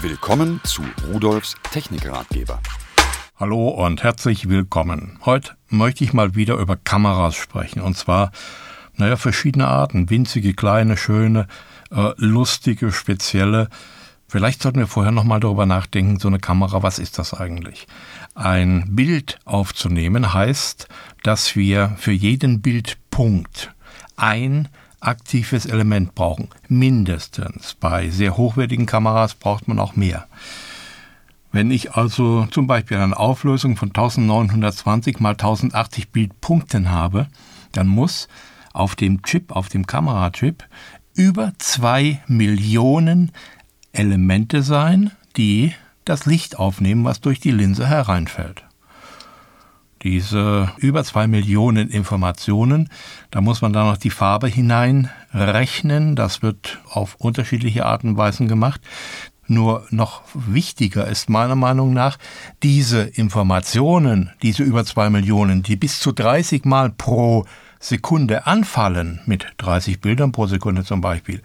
Willkommen zu Rudolfs Technikratgeber. Hallo und herzlich willkommen. Heute möchte ich mal wieder über Kameras sprechen. Und zwar, naja, verschiedene Arten. Winzige, kleine, schöne, äh, lustige, spezielle. Vielleicht sollten wir vorher nochmal darüber nachdenken, so eine Kamera, was ist das eigentlich? Ein Bild aufzunehmen heißt, dass wir für jeden Bildpunkt ein aktives Element brauchen. Mindestens. Bei sehr hochwertigen Kameras braucht man auch mehr. Wenn ich also zum Beispiel eine Auflösung von 1920 mal 1080 Bildpunkten habe, dann muss auf dem Chip, auf dem Kamerachip, über zwei Millionen Elemente sein, die das Licht aufnehmen, was durch die Linse hereinfällt. Diese über zwei Millionen Informationen, da muss man dann noch die Farbe hineinrechnen. Das wird auf unterschiedliche Arten und Weisen gemacht. Nur noch wichtiger ist meiner Meinung nach, diese Informationen, diese über zwei Millionen, die bis zu 30 Mal pro Sekunde anfallen, mit 30 Bildern pro Sekunde zum Beispiel,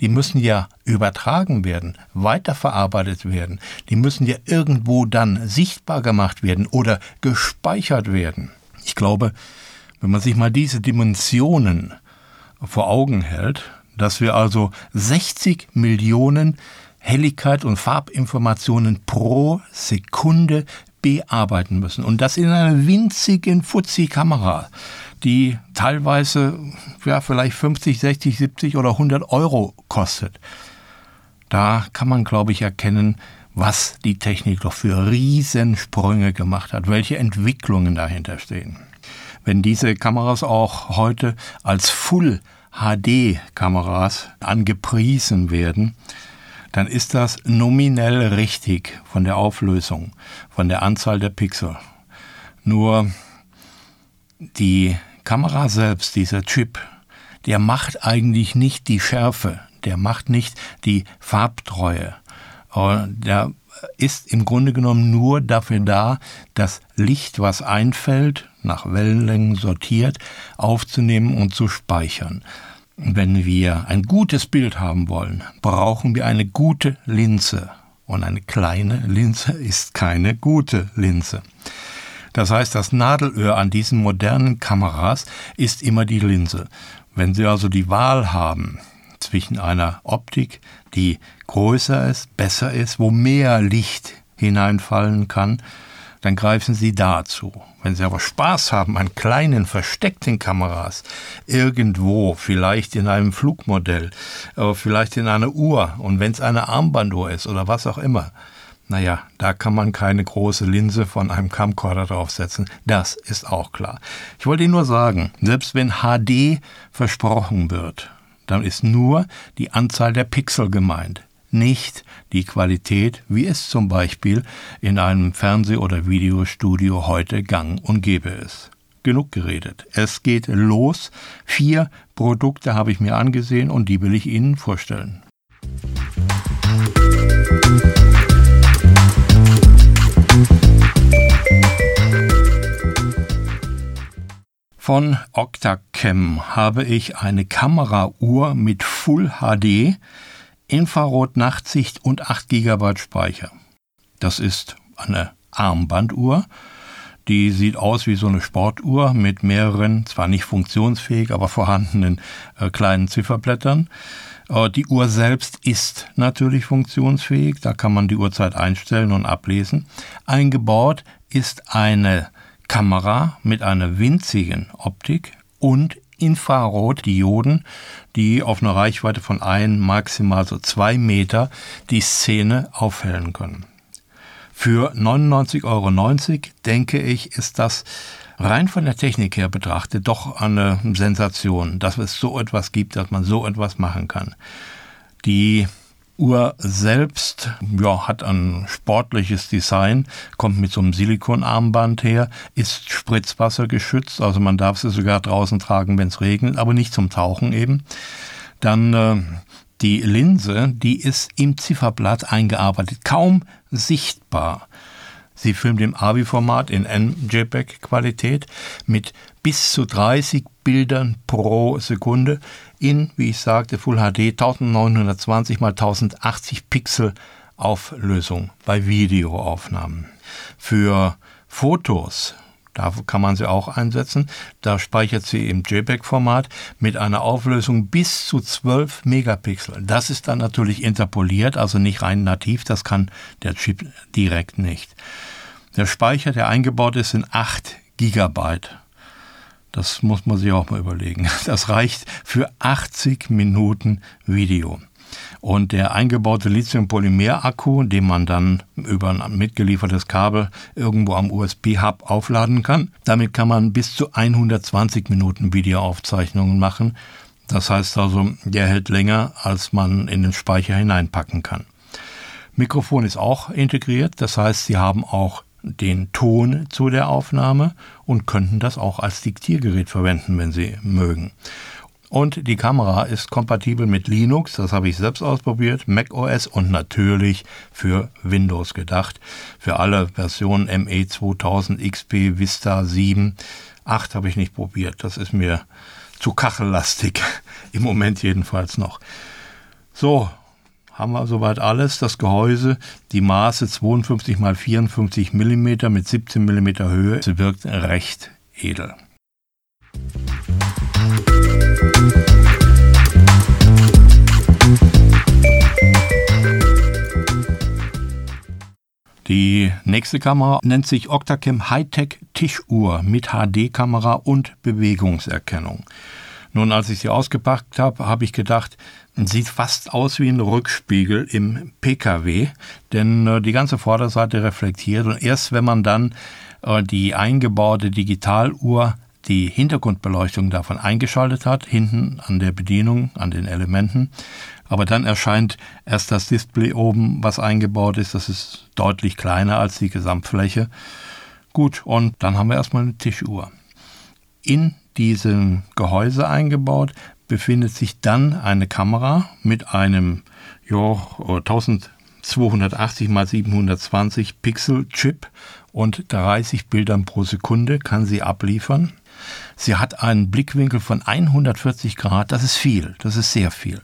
die müssen ja übertragen werden, weiterverarbeitet werden, die müssen ja irgendwo dann sichtbar gemacht werden oder gespeichert werden. Ich glaube, wenn man sich mal diese Dimensionen vor Augen hält, dass wir also 60 Millionen Helligkeit und Farbinformationen pro Sekunde bearbeiten müssen. Und das in einer winzigen Fuzzi-Kamera die teilweise ja, vielleicht 50, 60, 70 oder 100 Euro kostet. Da kann man, glaube ich, erkennen, was die Technik doch für Riesensprünge gemacht hat, welche Entwicklungen dahinter stehen. Wenn diese Kameras auch heute als Full HD Kameras angepriesen werden, dann ist das nominell richtig von der Auflösung, von der Anzahl der Pixel. Nur die Kamera selbst, dieser Chip, der macht eigentlich nicht die Schärfe, der macht nicht die Farbtreue. Der ist im Grunde genommen nur dafür da, das Licht, was einfällt, nach Wellenlängen sortiert, aufzunehmen und zu speichern. Wenn wir ein gutes Bild haben wollen, brauchen wir eine gute Linse. Und eine kleine Linse ist keine gute Linse. Das heißt, das Nadelöhr an diesen modernen Kameras ist immer die Linse. Wenn Sie also die Wahl haben zwischen einer Optik, die größer ist, besser ist, wo mehr Licht hineinfallen kann, dann greifen Sie dazu. Wenn Sie aber Spaß haben an kleinen versteckten Kameras, irgendwo, vielleicht in einem Flugmodell, äh, vielleicht in einer Uhr und wenn es eine Armbanduhr ist oder was auch immer, naja, da kann man keine große Linse von einem Camcorder draufsetzen. Das ist auch klar. Ich wollte Ihnen nur sagen, selbst wenn HD versprochen wird, dann ist nur die Anzahl der Pixel gemeint, nicht die Qualität, wie es zum Beispiel in einem Fernseh- oder Videostudio heute gang und gäbe ist. Genug geredet. Es geht los. Vier Produkte habe ich mir angesehen und die will ich Ihnen vorstellen. Von Octacam habe ich eine Kamerauhr mit Full HD, Infrarot-Nachtsicht und 8 GB Speicher. Das ist eine Armbanduhr. Die sieht aus wie so eine Sportuhr mit mehreren, zwar nicht funktionsfähig, aber vorhandenen äh, kleinen Zifferblättern. Äh, die Uhr selbst ist natürlich funktionsfähig, da kann man die Uhrzeit einstellen und ablesen. Eingebaut ist eine Kamera mit einer winzigen Optik und Infrarotdioden, die auf einer Reichweite von ein, maximal so zwei Meter die Szene aufhellen können. Für 99,90 Euro, denke ich, ist das rein von der Technik her betrachtet doch eine Sensation, dass es so etwas gibt, dass man so etwas machen kann. Die Uhr selbst ja, hat ein sportliches Design, kommt mit so einem Silikonarmband her, ist spritzwassergeschützt, also man darf sie sogar draußen tragen, wenn es regnet, aber nicht zum Tauchen eben. Dann äh, die Linse, die ist im Zifferblatt eingearbeitet, kaum sichtbar. Sie filmt im AVI-Format in NJPEG-Qualität mit bis zu 30 Bildern pro Sekunde in, wie ich sagte, Full HD 1920 x 1080 Pixel Auflösung bei Videoaufnahmen. Für Fotos da kann man sie auch einsetzen. Da speichert sie im JPEG-Format mit einer Auflösung bis zu 12 Megapixel. Das ist dann natürlich interpoliert, also nicht rein nativ. Das kann der Chip direkt nicht. Der Speicher, der eingebaut ist, sind 8 Gigabyte. Das muss man sich auch mal überlegen. Das reicht für 80 Minuten Video. Und der eingebaute Lithium-Polymer-Akku, den man dann über ein mitgeliefertes Kabel irgendwo am USB-Hub aufladen kann, damit kann man bis zu 120 Minuten Videoaufzeichnungen machen. Das heißt also, der hält länger, als man in den Speicher hineinpacken kann. Mikrofon ist auch integriert, das heißt, Sie haben auch den Ton zu der Aufnahme und könnten das auch als Diktiergerät verwenden, wenn Sie mögen. Und die Kamera ist kompatibel mit Linux, das habe ich selbst ausprobiert, Mac OS und natürlich für Windows gedacht. Für alle Versionen ME 2000, XP, Vista 7. 8 habe ich nicht probiert, das ist mir zu kachellastig. Im Moment jedenfalls noch. So, haben wir soweit alles. Das Gehäuse, die Maße 52 x 54 mm mit 17 mm Höhe. Sie wirkt recht edel. Die nächste Kamera nennt sich Octacam Hightech Tischuhr mit HD-Kamera und Bewegungserkennung. Nun, als ich sie ausgepackt habe, habe ich gedacht, sieht fast aus wie ein Rückspiegel im PKW, denn äh, die ganze Vorderseite reflektiert und erst wenn man dann äh, die eingebaute Digitaluhr die Hintergrundbeleuchtung davon eingeschaltet hat, hinten an der Bedienung, an den Elementen. Aber dann erscheint erst das Display oben, was eingebaut ist. Das ist deutlich kleiner als die Gesamtfläche. Gut, und dann haben wir erstmal eine Tischuhr. In diesem Gehäuse eingebaut befindet sich dann eine Kamera mit einem jo, 1280 x 720 Pixel Chip und 30 Bildern pro Sekunde kann sie abliefern. Sie hat einen Blickwinkel von 140 Grad, das ist viel, das ist sehr viel.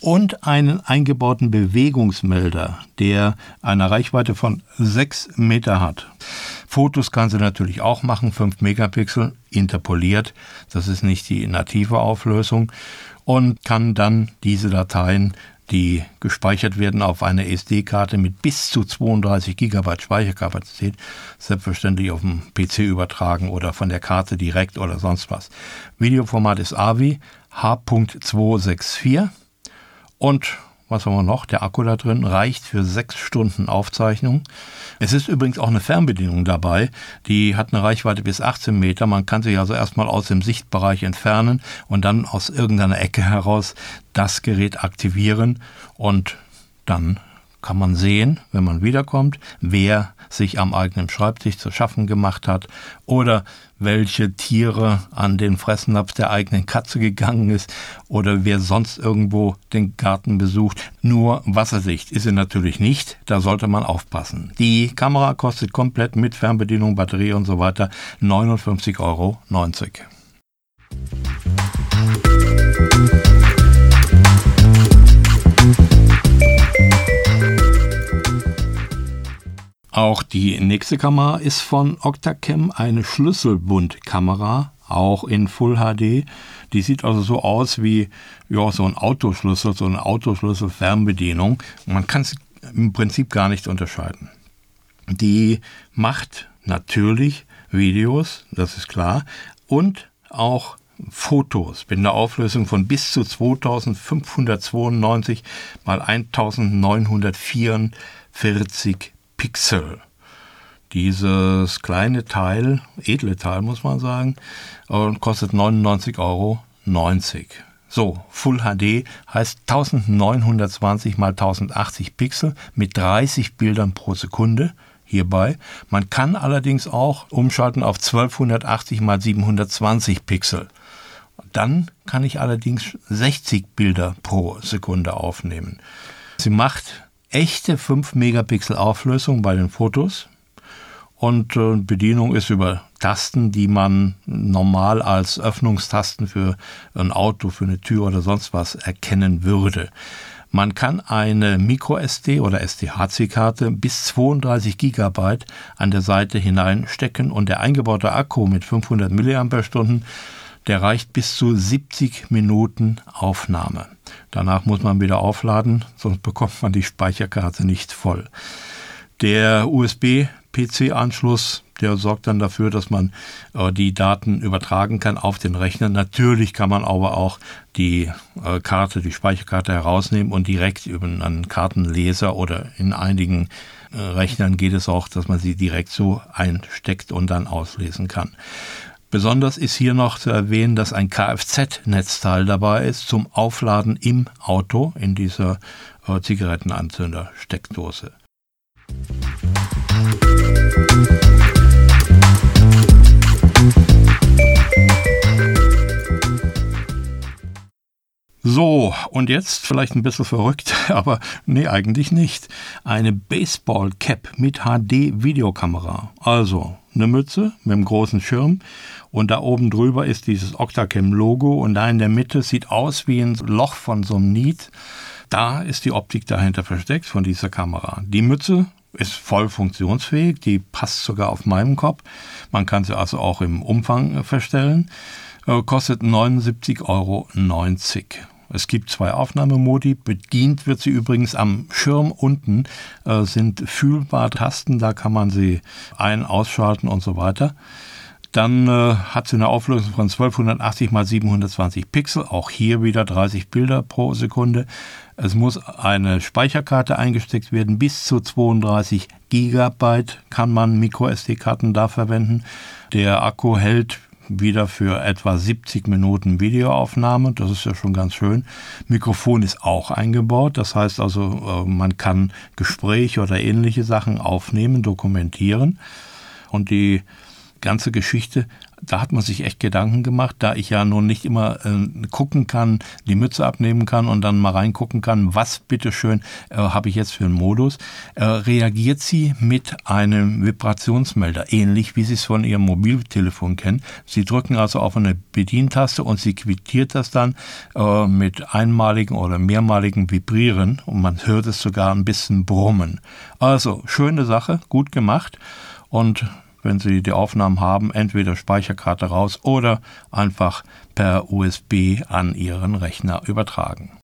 Und einen eingebauten Bewegungsmelder, der eine Reichweite von 6 Meter hat. Fotos kann sie natürlich auch machen, 5 Megapixel, interpoliert, das ist nicht die native Auflösung und kann dann diese Dateien die gespeichert werden auf einer SD-Karte mit bis zu 32 GB Speicherkapazität, selbstverständlich auf dem PC übertragen oder von der Karte direkt oder sonst was. Videoformat ist AVI H.264 und was haben wir noch? Der Akku da drin reicht für sechs Stunden Aufzeichnung. Es ist übrigens auch eine Fernbedienung dabei. Die hat eine Reichweite bis 18 Meter. Man kann sich also erstmal aus dem Sichtbereich entfernen und dann aus irgendeiner Ecke heraus das Gerät aktivieren und dann kann man sehen, wenn man wiederkommt, wer sich am eigenen Schreibtisch zu schaffen gemacht hat oder welche Tiere an den Fressnapf der eigenen Katze gegangen ist oder wer sonst irgendwo den Garten besucht. Nur Wassersicht ist sie natürlich nicht, da sollte man aufpassen. Die Kamera kostet komplett mit Fernbedienung, Batterie und so weiter 59,90 Euro. Auch die nächste Kamera ist von Octacam, eine Schlüsselbundkamera, auch in Full HD. Die sieht also so aus wie ja, so ein Autoschlüssel, so eine Autoschlüssel-Fernbedienung. Man kann es im Prinzip gar nicht unterscheiden. Die macht natürlich Videos, das ist klar, und auch Fotos mit einer Auflösung von bis zu 2592 mal 1944 Pixel. Dieses kleine Teil, edle Teil muss man sagen, kostet 99,90 Euro. So, Full HD heißt 1920 mal 1080 Pixel mit 30 Bildern pro Sekunde hierbei. Man kann allerdings auch umschalten auf 1280 mal 720 Pixel. Dann kann ich allerdings 60 Bilder pro Sekunde aufnehmen. Sie macht echte 5 Megapixel Auflösung bei den Fotos und äh, Bedienung ist über Tasten, die man normal als Öffnungstasten für ein Auto, für eine Tür oder sonst was erkennen würde. Man kann eine MicroSD oder SDHC-Karte bis 32 GB an der Seite hineinstecken und der eingebaute Akku mit 500 mAh, der reicht bis zu 70 Minuten Aufnahme. Danach muss man wieder aufladen, sonst bekommt man die Speicherkarte nicht voll. Der USB-PC-Anschluss der sorgt dann dafür, dass man äh, die Daten übertragen kann auf den Rechner. Natürlich kann man aber auch die äh, Karte, die Speicherkarte herausnehmen und direkt über einen Kartenleser oder in einigen äh, Rechnern geht es auch, dass man sie direkt so einsteckt und dann auslesen kann. Besonders ist hier noch zu erwähnen, dass ein Kfz-Netzteil dabei ist zum Aufladen im Auto in dieser äh, Zigarettenanzünder-Steckdose. Und jetzt vielleicht ein bisschen verrückt, aber nee, eigentlich nicht. Eine Baseball Cap mit HD Videokamera. Also eine Mütze mit einem großen Schirm und da oben drüber ist dieses Octacam Logo und da in der Mitte sieht aus wie ein Loch von so einem Niet. Da ist die Optik dahinter versteckt von dieser Kamera. Die Mütze ist voll funktionsfähig, die passt sogar auf meinem Kopf. Man kann sie also auch im Umfang verstellen. Äh, kostet 79,90 Euro. Es gibt zwei Aufnahmemodi. Bedient wird sie übrigens am Schirm unten, äh, sind fühlbare Tasten, da kann man sie ein-, ausschalten und so weiter. Dann äh, hat sie eine Auflösung von 1280 x 720 Pixel, auch hier wieder 30 Bilder pro Sekunde. Es muss eine Speicherkarte eingesteckt werden, bis zu 32 Gigabyte kann man MicroSD-Karten da verwenden. Der Akku hält wieder für etwa 70 Minuten Videoaufnahme. Das ist ja schon ganz schön. Mikrofon ist auch eingebaut. Das heißt also, äh, man kann Gespräche oder ähnliche Sachen aufnehmen, dokumentieren. Und die ganze Geschichte da hat man sich echt Gedanken gemacht, da ich ja nun nicht immer äh, gucken kann, die Mütze abnehmen kann und dann mal reingucken kann, was bitteschön äh, habe ich jetzt für einen Modus, äh, reagiert sie mit einem Vibrationsmelder, ähnlich wie Sie es von Ihrem Mobiltelefon kennen. Sie drücken also auf eine Bedientaste und sie quittiert das dann äh, mit einmaligen oder mehrmaligen Vibrieren und man hört es sogar ein bisschen brummen. Also schöne Sache, gut gemacht und wenn Sie die Aufnahmen haben, entweder Speicherkarte raus oder einfach per USB an Ihren Rechner übertragen.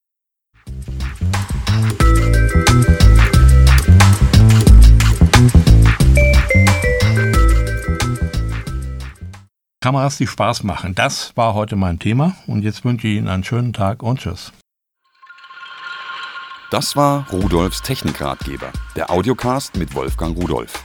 Kameras, die Spaß machen. Das war heute mein Thema und jetzt wünsche ich Ihnen einen schönen Tag und Tschüss. Das war Rudolfs Technikratgeber, der Audiocast mit Wolfgang Rudolf.